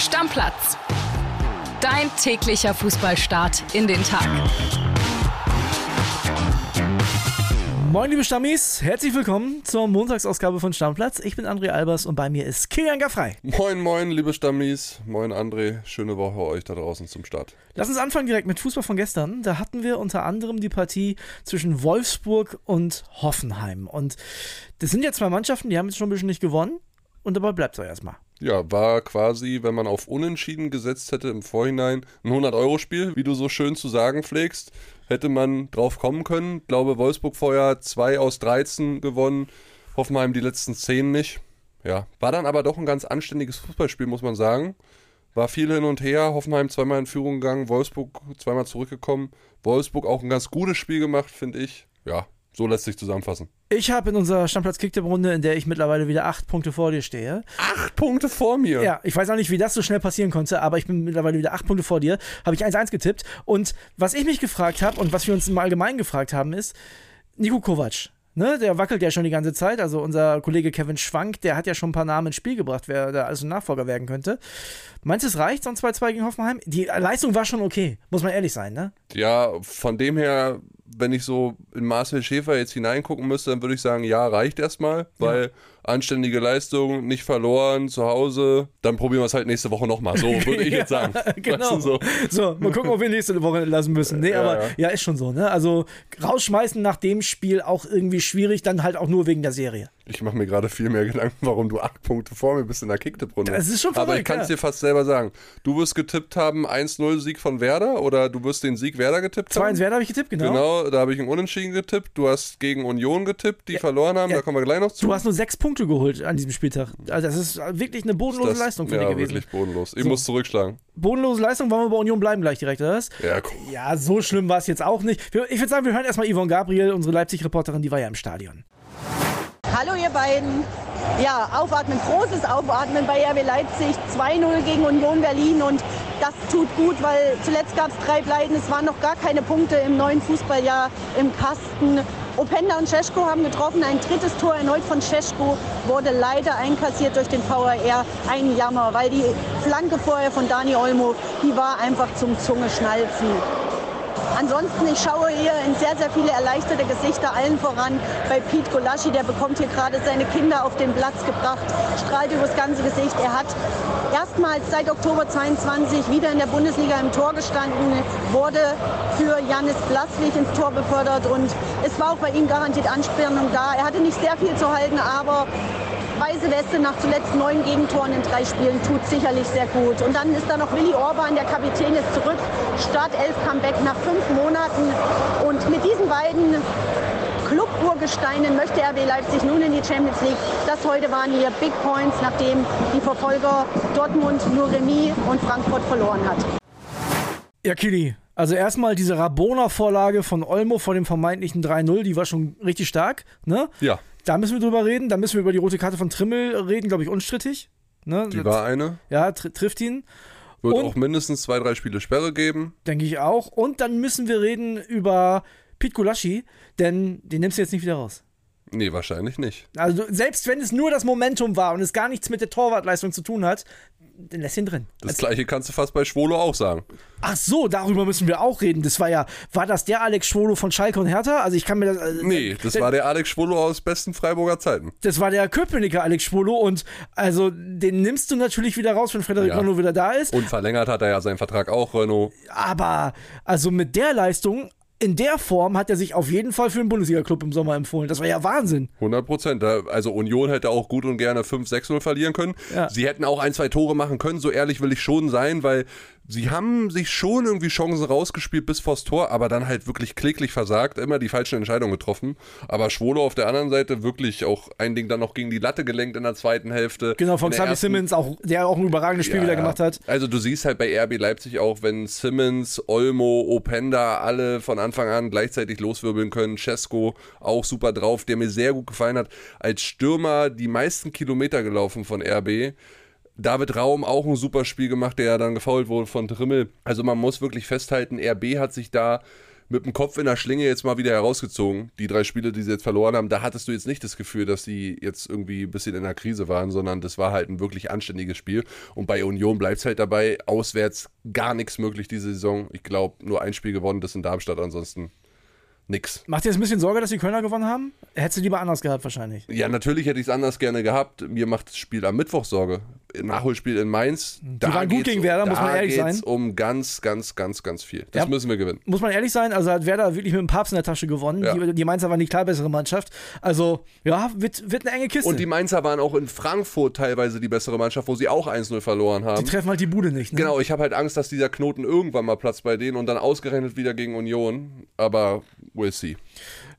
Stammplatz. Dein täglicher Fußballstart in den Tag. Moin liebe Stammis, herzlich willkommen zur Montagsausgabe von Stammplatz. Ich bin André Albers und bei mir ist Kilian Gaffrey. Moin, moin, liebe Stammis. Moin, André. Schöne Woche euch da draußen zum Start. Lass uns anfangen direkt mit Fußball von gestern. Da hatten wir unter anderem die Partie zwischen Wolfsburg und Hoffenheim. Und das sind ja zwei Mannschaften, die haben jetzt schon ein bisschen nicht gewonnen. Und dabei bleibt es auch erstmal. Ja, war quasi, wenn man auf Unentschieden gesetzt hätte im Vorhinein, ein 100-Euro-Spiel, wie du so schön zu sagen pflegst. Hätte man drauf kommen können. Ich glaube, Wolfsburg vorher 2 aus 13 gewonnen, Hoffenheim die letzten 10 nicht. Ja, war dann aber doch ein ganz anständiges Fußballspiel, muss man sagen. War viel hin und her. Hoffenheim zweimal in Führung gegangen, Wolfsburg zweimal zurückgekommen. Wolfsburg auch ein ganz gutes Spiel gemacht, finde ich. Ja, so lässt sich zusammenfassen. Ich habe in unserer stammplatz runde in der ich mittlerweile wieder acht Punkte vor dir stehe. Acht Punkte vor mir? Ja, ich weiß auch nicht, wie das so schnell passieren konnte, aber ich bin mittlerweile wieder acht Punkte vor dir. Habe ich 1-1 getippt. Und was ich mich gefragt habe und was wir uns im Allgemeinen gefragt haben, ist, Nico Kovac, Ne, der wackelt ja schon die ganze Zeit. Also unser Kollege Kevin Schwank, der hat ja schon ein paar Namen ins Spiel gebracht, wer da also Nachfolger werden könnte. Meinst du, es reicht, so ein 2-2 gegen Hoffenheim? Die Leistung war schon okay, muss man ehrlich sein, ne? Ja, von dem her wenn ich so in Marcel Schäfer jetzt hineingucken müsste, dann würde ich sagen, ja, reicht erstmal, weil ja. Anständige Leistung, nicht verloren, zu Hause, dann probieren wir es halt nächste Woche nochmal. So würde ich ja, jetzt sagen. Genau. Weißt du, so. so. mal gucken, ob wir nächste Woche lassen müssen. Nee, ja, aber ja. ist schon so, ne? Also rausschmeißen nach dem Spiel auch irgendwie schwierig, dann halt auch nur wegen der Serie. Ich mache mir gerade viel mehr Gedanken, warum du acht Punkte vor mir bist in der Kicktipp-Runde. Das ist schon verrückt, Aber ich kann es dir fast selber sagen. Du wirst getippt haben 1-0 Sieg von Werder oder du wirst den Sieg Werder getippt haben. 2-1 Werder habe ich getippt, genau. Genau, da habe ich einen Unentschieden getippt. Du hast gegen Union getippt, die ja, verloren haben, ja. da kommen wir gleich noch zu. Du hast nur sechs Punkte geholt an diesem Spieltag. Also das ist wirklich eine bodenlose das, Leistung für ja, dich gewesen. Ja, wirklich bodenlos. Ich so. muss zurückschlagen. Bodenlose Leistung, wollen wir bei Union bleiben gleich direkt, oder was? Ja, cool. Ja, so schlimm war es jetzt auch nicht. Ich würde sagen, wir hören erstmal Yvonne Gabriel, unsere Leipzig-Reporterin, die war ja im Stadion. Hallo ihr beiden. Ja, aufatmen, großes Aufatmen bei RB Leipzig. 2-0 gegen Union Berlin und das tut gut, weil zuletzt gab es drei Pleiten. Es waren noch gar keine Punkte im neuen Fußballjahr im Kasten. Openda und Cesko haben getroffen. Ein drittes Tor erneut von Cesko wurde leider einkassiert durch den VRR. Ein Jammer, weil die Flanke vorher von Dani Olmo, die war einfach zum Zungeschnalzen. Ansonsten, ich schaue hier in sehr, sehr viele erleichterte Gesichter, allen voran bei Pete Golaschi, der bekommt hier gerade seine Kinder auf den Platz gebracht, strahlt übers ganze Gesicht. Er hat erstmals seit Oktober 22 wieder in der Bundesliga im Tor gestanden, wurde für Janis Blaswig ins Tor befördert und es war auch bei ihm garantiert Anspannung da. Er hatte nicht sehr viel zu halten, aber weiße Weste nach zuletzt neun Gegentoren in drei Spielen tut sicherlich sehr gut. Und dann ist da noch Willi Orban, der Kapitän ist zurück. Start 11 Comeback nach fünf Monaten. Und mit diesen beiden Club-Urgesteinen möchte RB Leipzig nun in die Champions League. Das heute waren hier Big Points, nachdem die Verfolger Dortmund nur Remis und Frankfurt verloren hat. Ja, Kili, also erstmal diese Rabona-Vorlage von Olmo vor dem vermeintlichen 3-0, die war schon richtig stark, ne? Ja. Da müssen wir drüber reden. Da müssen wir über die rote Karte von Trimmel reden, glaube ich, unstrittig. Ne? Die war eine. Ja, tr trifft ihn. Wird Und, auch mindestens zwei, drei Spiele Sperre geben. Denke ich auch. Und dann müssen wir reden über Pete Gulaschi, denn den nimmst du jetzt nicht wieder raus. Nee, wahrscheinlich nicht. Also selbst wenn es nur das Momentum war und es gar nichts mit der Torwartleistung zu tun hat, dann lässt ihn drin. Das also, gleiche kannst du fast bei Schwolo auch sagen. Ach so, darüber müssen wir auch reden. Das war ja, war das der Alex Schwolo von Schalke und Hertha? Also ich kann mir das. Äh, nee, das der, war der Alex Schwolo aus besten Freiburger Zeiten. Das war der Köpenicker Alex Schwolo und also den nimmst du natürlich wieder raus, wenn Frederik ja. Renault wieder da ist. Und verlängert hat er ja seinen Vertrag auch, Renault. Aber also mit der Leistung in der Form hat er sich auf jeden Fall für einen Bundesliga-Club im Sommer empfohlen. Das war ja Wahnsinn. 100 Prozent. Also Union hätte auch gut und gerne 5-6-0 verlieren können. Ja. Sie hätten auch ein, zwei Tore machen können. So ehrlich will ich schon sein, weil sie haben sich schon irgendwie Chancen rausgespielt bis vors Tor, aber dann halt wirklich kläglich versagt, immer die falschen Entscheidungen getroffen. Aber Schwolo auf der anderen Seite wirklich auch ein Ding dann noch gegen die Latte gelenkt in der zweiten Hälfte. Genau, von Xavi Simmons, auch, der auch ein überragendes Spiel ja, wieder gemacht hat. Also du siehst halt bei RB Leipzig auch, wenn Simmons, Olmo, Openda alle von Anfang an gleichzeitig loswirbeln können, Cesco auch super drauf, der mir sehr gut gefallen hat, als Stürmer die meisten Kilometer gelaufen von RB David Raum auch ein super Spiel gemacht, der ja dann gefault wurde von Trimmel. Also man muss wirklich festhalten, RB hat sich da mit dem Kopf in der Schlinge jetzt mal wieder herausgezogen. Die drei Spiele, die sie jetzt verloren haben, da hattest du jetzt nicht das Gefühl, dass sie jetzt irgendwie ein bisschen in der Krise waren, sondern das war halt ein wirklich anständiges Spiel. Und bei Union bleibt es halt dabei, auswärts gar nichts möglich diese Saison. Ich glaube, nur ein Spiel gewonnen, das in Darmstadt, ansonsten nix. Macht dir jetzt ein bisschen Sorge, dass die Kölner gewonnen haben? Hättest du lieber anders gehabt wahrscheinlich. Ja, natürlich hätte ich es anders gerne gehabt. Mir macht das Spiel am Mittwoch Sorge. Nachholspiel in Mainz. Die waren gut gegen Werder, muss man ehrlich sein. um ganz, ganz, ganz, ganz viel. Das Ja. müssen wir gewinnen. Muss man ehrlich sein, also hat Werder wirklich mit dem Papst in der Tasche gewonnen. Ja. Die, die Mainzer waren die klar bessere Mannschaft. Also, ja, wird, wird eine enge Kiste. Und die Mainzer waren auch in Frankfurt teilweise die bessere Mannschaft, wo sie auch 1-0 verloren haben. die treffen halt die Bude nicht. Ne? Genau, ich habe halt Angst, dass dieser Knoten irgendwann mal platzt bei denen und dann ausgerechnet wieder gegen Union. Aber we'll see.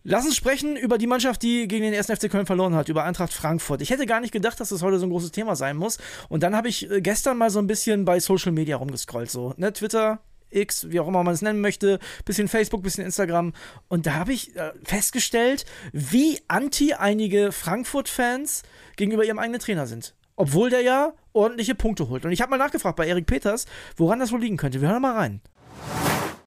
Lass uns sprechen über die Mannschaft, die gegen den 1. FC Köln verloren hat, über Eintracht Frankfurt. Ich hätte gar nicht gedacht, dass das heute so ein großes Thema sein muss. Und dann habe ich äh, gestern mal so ein bisschen bei Social Media rumgescrollt. So, ne, Twitter, X, wie auch immer man es nennen möchte, bisschen Facebook, bisschen Instagram. Und da habe ich äh, festgestellt, wie anti einige Frankfurt-Fans gegenüber ihrem eigenen Trainer sind. Obwohl der ja ordentliche Punkte holt. Und ich habe mal nachgefragt bei Erik Peters, woran das wohl liegen könnte. Wir hören mal rein.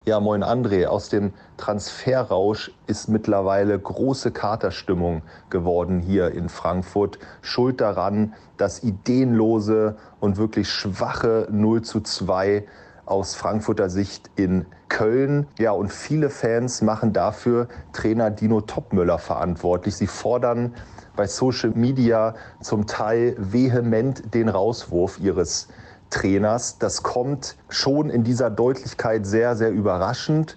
Ja, moin André. Aus dem Transferrausch ist mittlerweile große Katerstimmung geworden hier in Frankfurt. Schuld daran das ideenlose und wirklich schwache 0 zu 2 aus Frankfurter Sicht in Köln. Ja, und viele Fans machen dafür Trainer Dino Topmöller verantwortlich. Sie fordern bei Social Media zum Teil vehement den Rauswurf ihres Trainers. Das kommt schon in dieser Deutlichkeit sehr, sehr überraschend.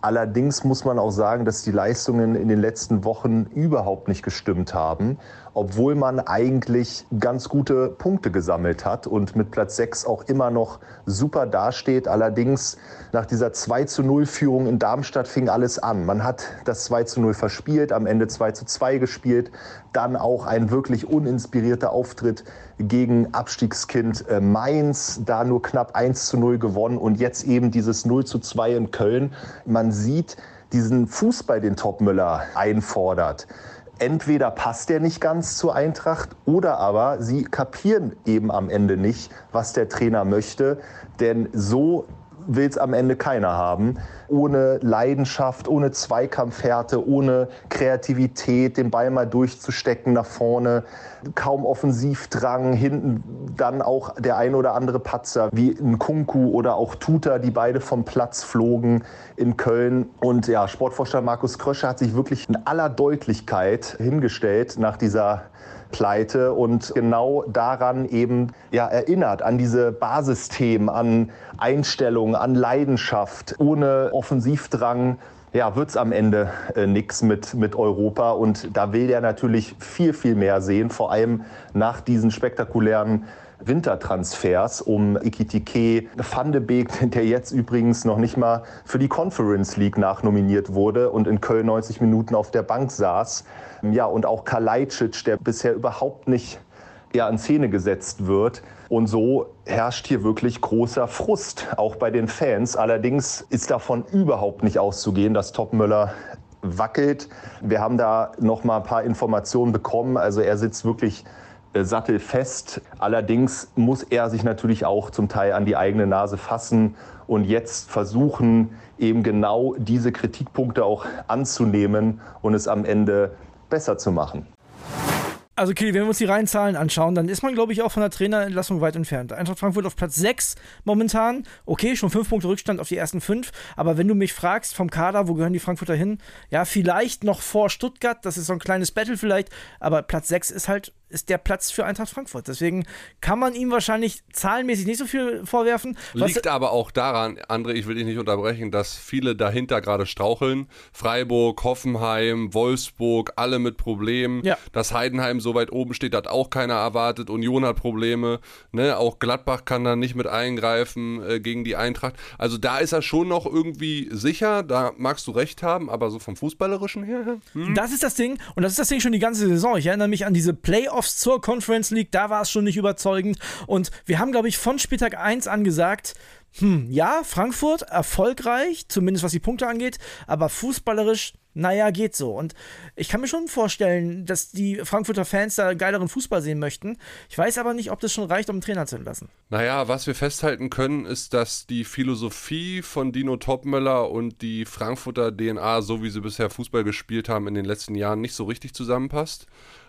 Allerdings muss man auch sagen, dass die Leistungen in den letzten Wochen überhaupt nicht gestimmt haben, obwohl man eigentlich ganz gute Punkte gesammelt hat und mit Platz 6 auch immer noch super dasteht. Allerdings nach dieser 2 zu 0 Führung in Darmstadt fing alles an. Man hat das 2 zu 0 verspielt, am Ende 2 zu 2 gespielt, dann auch ein wirklich uninspirierter Auftritt gegen Abstiegskind äh, Mainz, da nur knapp 1 zu 0 gewonnen und jetzt eben dieses 0 zu 2 in Köln. Man sieht diesen Fußball, den Topmüller einfordert. Entweder passt der nicht ganz zur Eintracht oder aber sie kapieren eben am Ende nicht, was der Trainer möchte. Denn so will es am Ende keiner haben. Ohne Leidenschaft, ohne Zweikampfhärte, ohne Kreativität, den Ball mal durchzustecken nach vorne, kaum Offensivdrang, hinten dann auch der ein oder andere Patzer wie ein Kunku oder auch Tuta, die beide vom Platz flogen in Köln. Und ja, Sportvorstand Markus Krösche hat sich wirklich in aller Deutlichkeit hingestellt nach dieser Pleite und genau daran eben ja, erinnert, an diese Basisthemen, an Einstellung, an Leidenschaft. Ohne Offensivdrang ja, wird es am Ende äh, nichts mit, mit Europa. Und da will der natürlich viel, viel mehr sehen, vor allem nach diesen spektakulären Wintertransfers um Ekitike, Van de Beek, der jetzt übrigens noch nicht mal für die Conference League nachnominiert wurde und in Köln 90 Minuten auf der Bank saß. Ja, und auch Kalajdzic, der bisher überhaupt nicht ja, in Szene gesetzt wird. Und so herrscht hier wirklich großer Frust, auch bei den Fans. Allerdings ist davon überhaupt nicht auszugehen, dass Topmöller wackelt. Wir haben da noch mal ein paar Informationen bekommen. Also er sitzt wirklich äh, sattelfest. Allerdings muss er sich natürlich auch zum Teil an die eigene Nase fassen und jetzt versuchen, eben genau diese Kritikpunkte auch anzunehmen und es am Ende besser zu machen. Also, Kili, wenn wir uns die reinen Zahlen anschauen, dann ist man, glaube ich, auch von der Trainerentlassung weit entfernt. Eintracht Frankfurt auf Platz 6 momentan. Okay, schon 5 Punkte Rückstand auf die ersten 5. Aber wenn du mich fragst, vom Kader, wo gehören die Frankfurter hin? Ja, vielleicht noch vor Stuttgart. Das ist so ein kleines Battle vielleicht. Aber Platz 6 ist halt ist der Platz für Eintracht Frankfurt. Deswegen kann man ihm wahrscheinlich zahlenmäßig nicht so viel vorwerfen. Liegt aber auch daran, André, ich will dich nicht unterbrechen, dass viele dahinter gerade straucheln. Freiburg, Hoffenheim, Wolfsburg, alle mit Problemen. Ja. Dass Heidenheim so weit oben steht, hat auch keiner erwartet. Union hat Probleme. Ne? Auch Gladbach kann da nicht mit eingreifen äh, gegen die Eintracht. Also da ist er schon noch irgendwie sicher. Da magst du recht haben, aber so vom Fußballerischen her. Hm? Das ist das Ding und das ist das Ding schon die ganze Saison. Ich erinnere mich an diese Playoffs zur Conference League, da war es schon nicht überzeugend. Und wir haben, glaube ich, von Spieltag 1 an gesagt, hm, ja, Frankfurt erfolgreich, zumindest was die Punkte angeht, aber fußballerisch naja, geht so. Und ich kann mir schon vorstellen, dass die Frankfurter Fans da geileren Fußball sehen möchten. Ich weiß aber nicht, ob das schon reicht, um einen Trainer zu entlassen. Naja, was wir festhalten können, ist, dass die Philosophie von Dino Topmöller und die Frankfurter DNA, so wie sie bisher Fußball gespielt haben, in den letzten Jahren nicht so richtig zusammenpasst.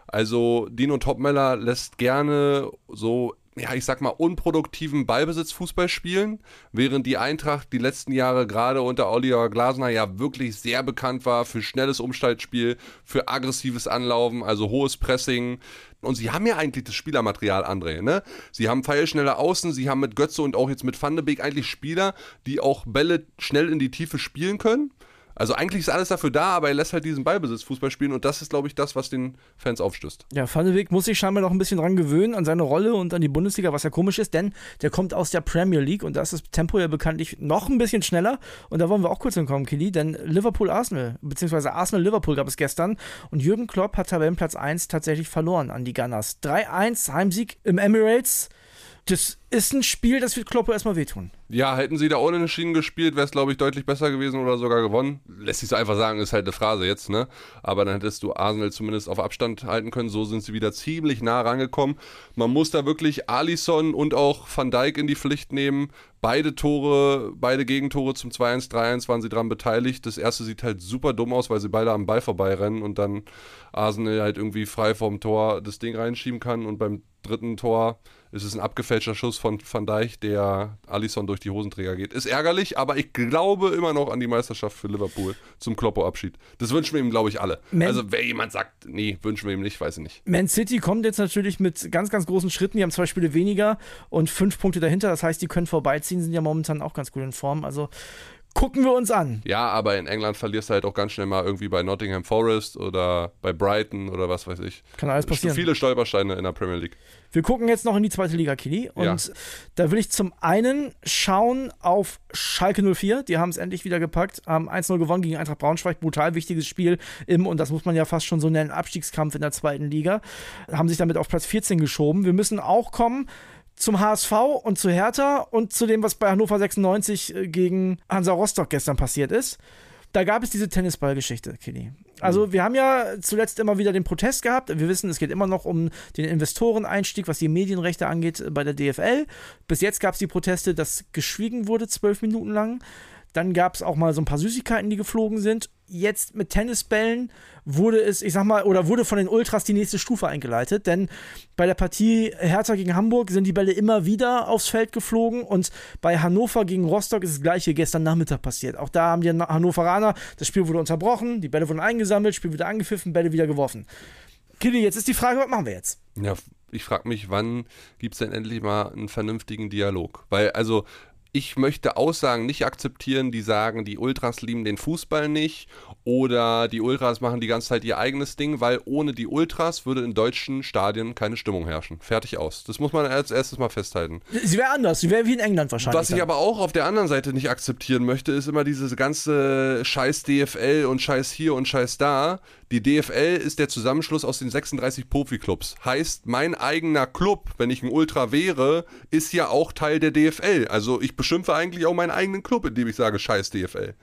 Also Dino Topmeller lässt gerne so ja, ich sag mal, unproduktiven Ballbesitzfußball spielen, während die Eintracht die letzten Jahre gerade unter Oliver Glasner ja wirklich sehr bekannt war für schnelles Umschaltspiel, für aggressives Anlaufen, also hohes Pressing. Und sie haben ja eigentlich das Spielermaterial, André, ne? Sie haben pfeilschnelle Außen, sie haben mit Götze und auch jetzt mit Van de Beek eigentlich Spieler, die auch Bälle schnell in die Tiefe spielen können. Also eigentlich ist alles dafür da, aber er lässt halt diesen Ballbesitzfußball spielen und das ist, glaube ich, das, was den Fans aufstößt. Ja, Beek muss sich scheinbar noch ein bisschen dran gewöhnen, an seine Rolle und an die Bundesliga, was ja komisch ist, denn der kommt aus der Premier League und da ist das Tempo ja bekanntlich noch ein bisschen schneller und da wollen wir auch kurz hinkommen, Kili, denn Liverpool-Arsenal, beziehungsweise Arsenal-Liverpool gab es gestern und Jürgen Klopp hat Tabellenplatz 1 tatsächlich verloren an die Gunners. 3-1 Heimsieg im Emirates. Das ist ein Spiel, das wird Klopp erstmal wehtun. Ja, hätten sie da unentschieden gespielt, wäre es, glaube ich, deutlich besser gewesen oder sogar gewonnen. Lässt sich so einfach sagen, ist halt eine Phrase jetzt, ne? Aber dann hättest du Arsenal zumindest auf Abstand halten können. So sind sie wieder ziemlich nah rangekommen. Man muss da wirklich Alisson und auch Van Dijk in die Pflicht nehmen. Beide Tore, beide Gegentore zum 2-1, 3-1 waren sie dran beteiligt. Das erste sieht halt super dumm aus, weil sie beide am Ball vorbeirennen und dann Arsenal halt irgendwie frei vorm Tor das Ding reinschieben kann und beim dritten Tor ist es ein abgefälschter Schuss von Van Dijk, der Alisson durch die Hosenträger geht. Ist ärgerlich, aber ich glaube immer noch an die Meisterschaft für Liverpool zum Kloppo-Abschied. Das wünschen wir ihm, glaube ich, alle. Man also, wer jemand sagt, nee, wünschen wir ihm nicht, weiß ich nicht. Man City kommt jetzt natürlich mit ganz, ganz großen Schritten. Die haben zwei Spiele weniger und fünf Punkte dahinter. Das heißt, die können vorbeiziehen, sind ja momentan auch ganz gut in Form. Also, gucken wir uns an. Ja, aber in England verlierst du halt auch ganz schnell mal irgendwie bei Nottingham Forest oder bei Brighton oder was weiß ich. Kann alles passieren. Viele Stolpersteine in der Premier League. Wir gucken jetzt noch in die zweite Liga, Kili. Und ja. da will ich zum einen schauen auf Schalke 04. Die haben es endlich wieder gepackt, haben 1-0 gewonnen gegen Eintracht Braunschweig. Brutal wichtiges Spiel im, und das muss man ja fast schon so nennen, Abstiegskampf in der zweiten Liga. Haben sich damit auf Platz 14 geschoben. Wir müssen auch kommen zum HSV und zu Hertha und zu dem, was bei Hannover 96 äh, gegen Hansa Rostock gestern passiert ist. Da gab es diese Tennisballgeschichte, Kenny. Also mhm. wir haben ja zuletzt immer wieder den Protest gehabt. Wir wissen, es geht immer noch um den Investoreneinstieg, was die Medienrechte angeht äh, bei der DFL. Bis jetzt gab es die Proteste, dass geschwiegen wurde, zwölf Minuten lang. Dann gab es auch mal so ein paar Süßigkeiten, die geflogen sind. Jetzt mit Tennisbällen wurde es, ich sag mal, oder wurde von den Ultras die nächste Stufe eingeleitet, denn bei der Partie Hertha gegen Hamburg sind die Bälle immer wieder aufs Feld geflogen und bei Hannover gegen Rostock ist das gleiche gestern Nachmittag passiert. Auch da haben die Hannoveraner, das Spiel wurde unterbrochen, die Bälle wurden eingesammelt, Spiel wieder angepfiffen, Bälle wieder geworfen. Kili, jetzt ist die Frage, was machen wir jetzt? Ja, ich frage mich, wann gibt es denn endlich mal einen vernünftigen Dialog? Weil, also, ich möchte Aussagen nicht akzeptieren, die sagen, die Ultras lieben den Fußball nicht oder die Ultras machen die ganze Zeit ihr eigenes Ding, weil ohne die Ultras würde in deutschen Stadien keine Stimmung herrschen. Fertig aus. Das muss man als erstes mal festhalten. Sie wäre anders, sie wäre wie in England wahrscheinlich. Was ich aber auch auf der anderen Seite nicht akzeptieren möchte, ist immer diese ganze Scheiß DFL und Scheiß hier und Scheiß da. Die DFL ist der Zusammenschluss aus den 36 Profiklubs. Heißt, mein eigener Club, wenn ich ein Ultra wäre, ist ja auch Teil der DFL. Also ich beschimpfe eigentlich auch meinen eigenen Club, indem ich sage Scheiß DFL.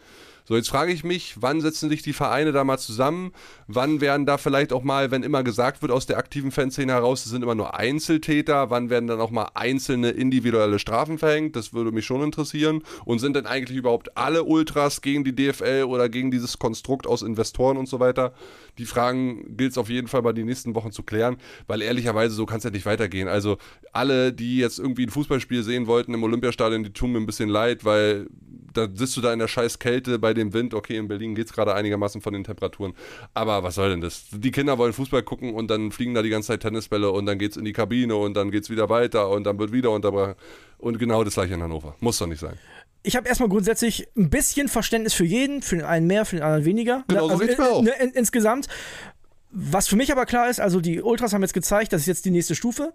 So, jetzt frage ich mich, wann setzen sich die Vereine da mal zusammen? Wann werden da vielleicht auch mal, wenn immer gesagt wird aus der aktiven Fanszene heraus, es sind immer nur Einzeltäter, wann werden dann auch mal einzelne individuelle Strafen verhängt? Das würde mich schon interessieren. Und sind denn eigentlich überhaupt alle Ultras gegen die DFL oder gegen dieses Konstrukt aus Investoren und so weiter? Die Fragen gilt es auf jeden Fall mal die nächsten Wochen zu klären, weil ehrlicherweise so kann es ja nicht weitergehen. Also alle, die jetzt irgendwie ein Fußballspiel sehen wollten im Olympiastadion, die tun mir ein bisschen leid, weil da sitzt du da in der scheiß Kälte bei dem Wind. Okay, in Berlin geht es gerade einigermaßen von den Temperaturen. Aber was soll denn das? Die Kinder wollen Fußball gucken und dann fliegen da die ganze Zeit Tennisbälle und dann geht es in die Kabine und dann geht es wieder weiter und dann wird wieder unterbrochen. Und genau das gleiche in Hannover. Muss doch nicht sein ich habe erstmal grundsätzlich ein bisschen Verständnis für jeden, für den einen mehr, für den anderen weniger. Genau, also so in, auch. In, in, insgesamt. Was für mich aber klar ist, also die Ultras haben jetzt gezeigt, das ist jetzt die nächste Stufe.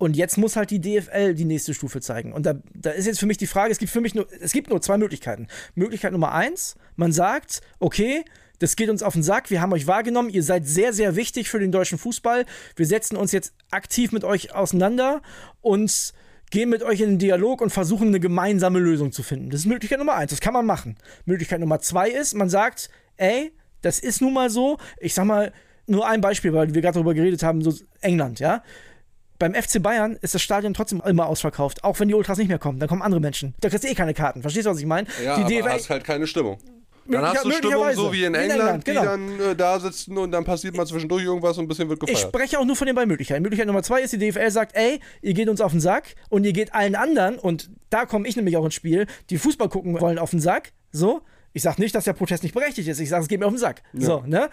Und jetzt muss halt die DFL die nächste Stufe zeigen. Und da, da ist jetzt für mich die Frage, es gibt für mich nur, es gibt nur zwei Möglichkeiten. Möglichkeit Nummer eins, man sagt, okay, das geht uns auf den Sack, wir haben euch wahrgenommen, ihr seid sehr, sehr wichtig für den deutschen Fußball. Wir setzen uns jetzt aktiv mit euch auseinander und gehen mit euch in den Dialog und versuchen eine gemeinsame Lösung zu finden. Das ist Möglichkeit Nummer eins, das kann man machen. Möglichkeit Nummer zwei ist, man sagt, ey, Das ist nun mal so. Ich sag mal, nur ein Beispiel, weil wir gerade darüber geredet haben, so England, ja. Beim FC Bayern ist das Stadion trotzdem immer ausverkauft, auch wenn die Ultras nicht mehr kommen. Dann kommen andere Menschen. Da kriegst du eh keine Karten. Verstehst du, was ich meine? Ja, die aber DFL hast halt keine Stimmung. Dann hast du Stimmung so wie in Wie in England, England, genau. die dann äh, da sitzen und dann passiert mal zwischendurch irgendwas und ein bisschen wird Ich gefeiert. spreche auch nur von den beiden Möglichkeiten. Möglichkeit Nummer zwei ist, die DFL sagt, ey, ihr geht uns auf den Sack und ihr geht allen anderen, und da komme ich nämlich auch ins Spiel, die Fußball gucken wollen, auf den Sack. So. Ich sage nicht, dass der Protest nicht berechtigt ist. Ich sage, es geht mir auf den Sack. So, ne?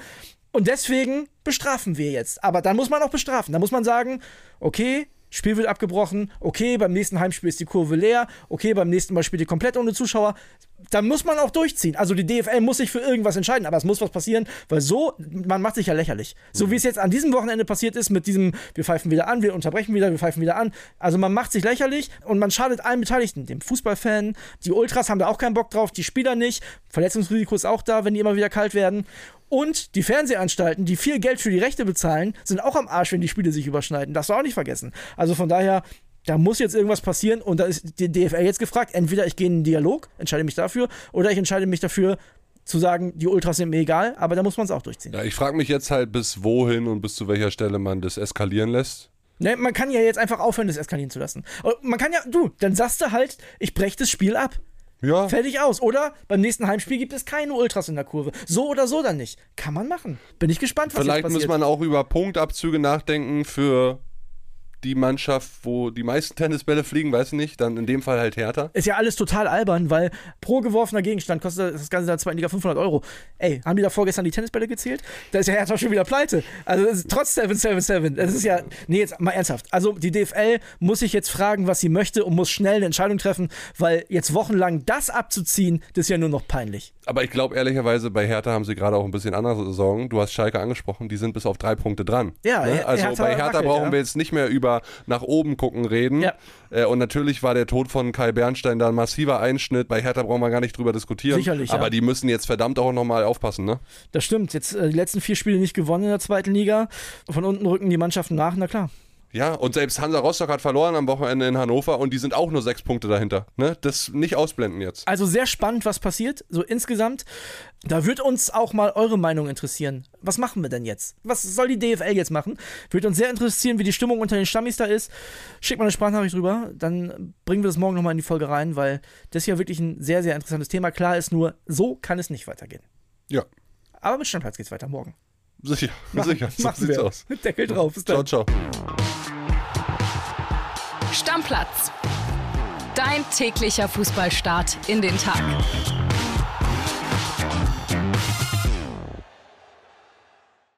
Und deswegen bestrafen wir jetzt. Aber dann muss man auch bestrafen. Da muss man sagen, okay, Spiel wird abgebrochen, okay, beim nächsten Heimspiel ist die Kurve leer, okay, beim nächsten Mal spielt ihr komplett ohne Zuschauer. Dann muss man auch durchziehen. Also die DFL muss sich für irgendwas entscheiden, aber es muss was passieren, weil so, man macht sich ja lächerlich. So wie es jetzt an diesem Wochenende passiert ist mit diesem, wir pfeifen wieder an, wir unterbrechen wieder, wir pfeifen wieder an. Also man macht sich lächerlich und man schadet allen Beteiligten, dem Fußballfan, die Ultras haben da auch keinen Bock drauf, die Spieler nicht, Verletzungsrisiko ist auch da, wenn die immer wieder kalt werden. Und die Fernsehanstalten, die viel Geld für die Rechte bezahlen, sind auch am Arsch, wenn die Spiele sich überschneiden. Das darfst du auch nicht vergessen. Also von daher, da muss jetzt irgendwas passieren und da ist die DFL jetzt gefragt, entweder ich gehe in den Dialog, entscheide mich dafür, oder ich entscheide mich dafür, zu sagen, die Ultras sind mir egal, aber da muss man es auch durchziehen. Ja, ich frage mich jetzt halt, bis wohin und bis zu welcher Stelle man das eskalieren lässt. Ne, man kann ja jetzt einfach aufhören, das eskalieren zu lassen. Und Man kann ja, du, dann sagst du halt, ich breche das Spiel ab. Ja, Fertig aus. Oder beim nächsten Heimspiel gibt es keine Ultras in der Kurve. So oder so dann nicht. Kann man machen. Bin ich gespannt, was vielleicht jetzt passiert. muss man auch über Punktabzüge nachdenken für die Mannschaft, wo die meisten Tennisbälle fliegen, weiß ich nicht, dann in dem Fall halt härter. Ist ja alles total albern, weil pro geworfener Gegenstand kostet das Ganze in der zweiten Liga 500 Euro. Ey, haben die da vorgestern die Tennisbälle gezählt? Da ist ja Hertha schon wieder pleite. Also trotz 777. Das ist ja, nee, jetzt mal ernsthaft. Also die DFL muss sich jetzt fragen, was sie möchte und muss schnell eine Entscheidung treffen, weil jetzt wochenlang das abzuziehen, das ist ja nur noch peinlich. Aber ich glaube ehrlicherweise, bei Hertha haben sie gerade auch ein bisschen andere Sorgen. Du hast Schalke angesprochen, die sind bis auf drei Punkte dran. Ja, ne? Also Hertha bei Hertha wackelt, brauchen ja. wir jetzt nicht mehr über nach oben gucken reden. Ja. Äh, und natürlich war der Tod von Kai Bernstein da ein massiver Einschnitt. Bei Hertha brauchen wir gar nicht drüber diskutieren. Sicherlich, Aber ja. die müssen jetzt verdammt auch nochmal aufpassen, ne? Das stimmt. Jetzt äh, die letzten vier Spiele nicht gewonnen in der zweiten Liga. Von unten rücken die Mannschaften nach, na klar. Ja, und selbst Hansa Rostock hat verloren am Wochenende in Hannover und die sind auch nur sechs Punkte dahinter. Ne? Das nicht ausblenden jetzt. Also sehr spannend, was passiert, so insgesamt. Da wird uns auch mal eure Meinung interessieren. Was machen wir denn jetzt? Was soll die DFL jetzt machen? Würde uns sehr interessieren, wie die Stimmung unter den Stammis da ist. Schickt mal eine Sprachnachricht rüber, dann bringen wir das morgen nochmal in die Folge rein, weil das ja wirklich ein sehr, sehr interessantes Thema. Klar ist nur, so kann es nicht weitergehen. Ja, Aber mit Stammplatz geht's weiter morgen. Sicher, sicher. So sieht's wir. aus. Mit Deckel drauf. Bis dann. Ciao, ciao. Stammplatz. Dein täglicher Fußballstart in den Tag.